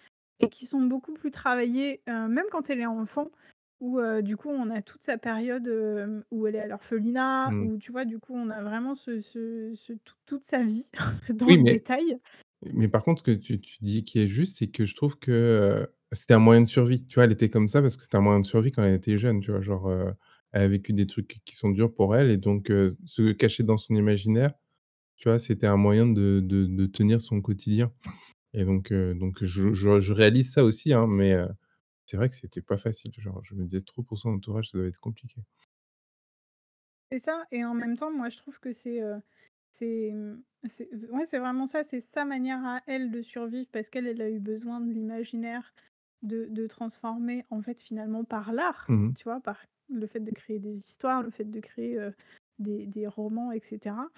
et qui sont beaucoup plus travaillées, même quand elle est enfant où, heu, du coup on a toute sa période, hem, où elle est à l'orphelinat, Mmh. où tu vois, du coup on a vraiment ce ce ce toute toute sa vie dans Oui, le mais détail. Mais par contre, ce que tu tu dis qui est juste, c'est que je trouve que, heu, c'était un moyen de survie. Tu vois, elle était comme ça parce que c'était un moyen de survie quand elle était jeune, tu vois? Genre, heu, elle a vécu des trucs qui sont durs pour elle et donc, heu, se cacher dans son imaginaire, tu vois, c'était un moyen de de de tenir son quotidien et donc, heu, donc je je je réalise ça aussi, hein, mais, heu, c'est vrai que c'était pas facile. Genre, je me disais trop pour son entourage, ça doit être compliqué. C'est ça et en même temps, moi je trouve que c'est, mmh, c'est ouais, c'est vraiment ça, c'est sa manière à elle de survivre parce qu'elle, elle a eu besoin de l'imaginaire, de de transformer en fait finalement par l'art, Mmh mh. tu vois? Par le fait de créer des histoires, le fait de créer, des des romans et cetera.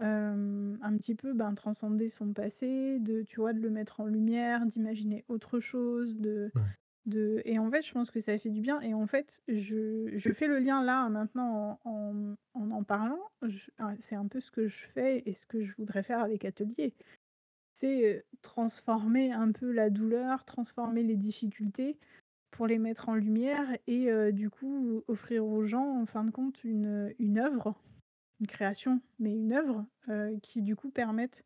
Hem, un petit peu, ben, transcender son passé, de tu vois, de le mettre en lumière, d'imaginer autre chose, de Ouais. Et en fait, je pense que ça fait du bien et en fait, je fais le lien là, maintenant, en en, parlant, ah, c'est un peu ce que je fais et ce que je voudrais faire avec Atelier. C'est, heu, transformer un peu la douleur, transformer les difficultés pour les mettre en lumière et heu, du coup, offrir aux gens, en fin de compte, une, œuvre, une création, mais une œuvre, heu, qui du coup permette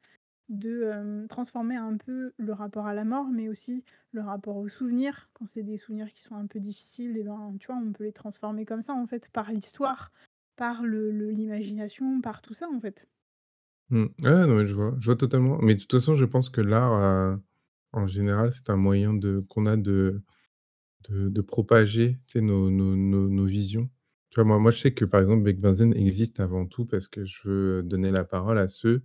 de, transformer un peu le rapport à la mort, mais aussi le rapport aux souvenirs. Quand c'est des souvenirs qui sont un peu difficiles et ben, tu vois, on peut les transformer comme ça, en fait, par l'histoire, par le le l'imagination, par tout ça, en fait. Mmh. Ouais, non, mais je vois, je vois totalement. Mais de toute façon, je pense que l'art, heu, en général, c'est un moyen de qu'on a de De propager, nos nos nos visions. Tu vois, moi moi, je sais que, par exemple, Bec Benzen existe avant tout parce que je veux donner la parole à ceux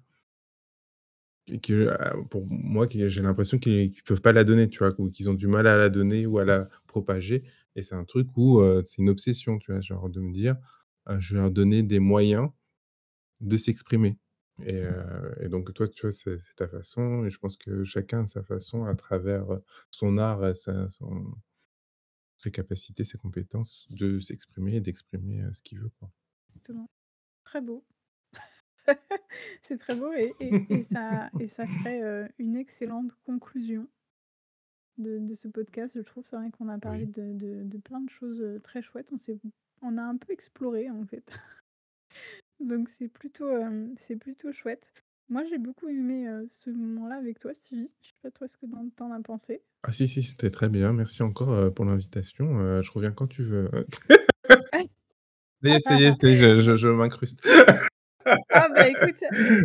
qui heu, pour moi, j'ai l'impression qu'ils qu'ils peuvent pas la donner, tu vois? Ou qu'ils ont du mal à la donner ou à la propager et c'est un truc où, heu, c'est une obsession, tu vois? Genre de me dire, heu, je vais leur donner des moyens de s'exprimer et et donc toi, tu vois, c'est ta façon et je pense que chacun a sa façon à travers, son art et sa son Ses capacités, ses compétences de s'exprimer et d'exprimer, ce qu'il veut, quoi. Exactement. Très beau. C'est très beau et et et ça et ça ferait, heu, une excellente conclusion de de ce podcast, je trouve. C'est vrai qu'on a parlé Oui. de de de plein de choses, heu, très chouettes. On on a un peu exploré, en fait. Donc c'est plutôt, c'est plutôt chouette. Moi, j'ai beaucoup aimé, ce moment-là avec toi, Stevie. Je sais pas toi ce que tu en as pensé? Ah si, si, c'était très bien. Merci encore, pour l'invitation, je reviens quand tu veux, ça y est, ça y est, je je je m'incruste. Ah bah, écoute,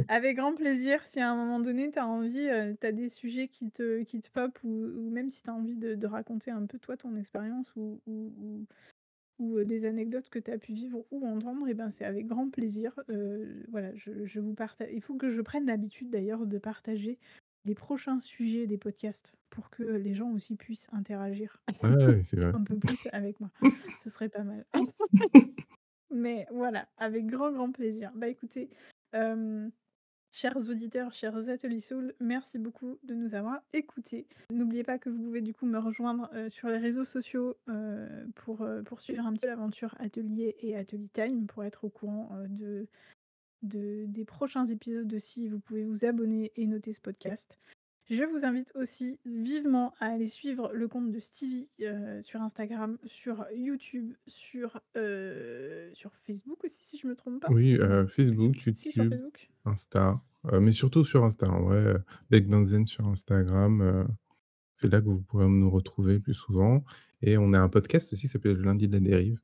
avec grand plaisir. Si à un moment donné, tu as envie, heu, tu as des sujets qui te qui te pop ou ou même si tu as envie de de raconter un peu toi ton expérience ou ou heu, des anecdotes que tu as pu vivre ou entendre et ben, c'est avec grand plaisir. Heu, voilà, je je vous partage il faut que je prenne l'habitude d'ailleurs de partager les prochains sujets des podcasts pour que les gens aussi puissent interagir Ouais, vrai. un peu plus avec moi. Ce serait pas mal. Mais voilà, avec grand, grand plaisir. Bah, écoutez, chers auditeurs, chers Ateliers Soul, merci beaucoup de nous avoir écoutés. N'oubliez pas que vous pouvez du coup me rejoindre, sur les réseaux sociaux, pour, poursuivre un petit peu l'aventure Atelier et Atelier Time pour être au courant, de des prochains épisodes aussi. Vous pouvez vous abonner et noter ce podcast. Je vous invite aussi vivement à aller suivre le compte de Stevie, heu, sur Instagram, sur YouTube, sur, heu, sur Facebook aussi si je me trompe pas? Oui, sur Facebook, si sur YouTube, Facebook? Insta, mais surtout sur Insta en vrai, Bec Benzen sur Instagram, c'est là que vous pourrez nous retrouver le plus souvent et on a un podcast aussi qui s'appelle Lundi de la dérive,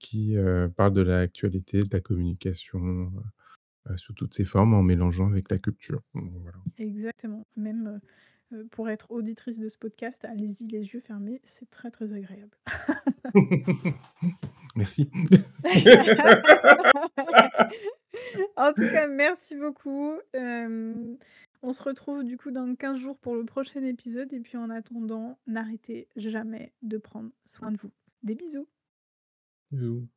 qui, parle de l'actualité, de la communication, heu, sous toutes ses formes en mélangeant avec la culture. Donc voilà. Exactement, même, heu heu, pour être auditrice de ce podcast, allez-y les yeux fermés, c'est très, très agréable. Merci. En tout cas, merci beaucoup, on se retrouve du coup dans 15 jours pour le prochain épisode et puis en attendant, n'arrêtez jamais de prendre soin de vous. Des bisous. Bisous.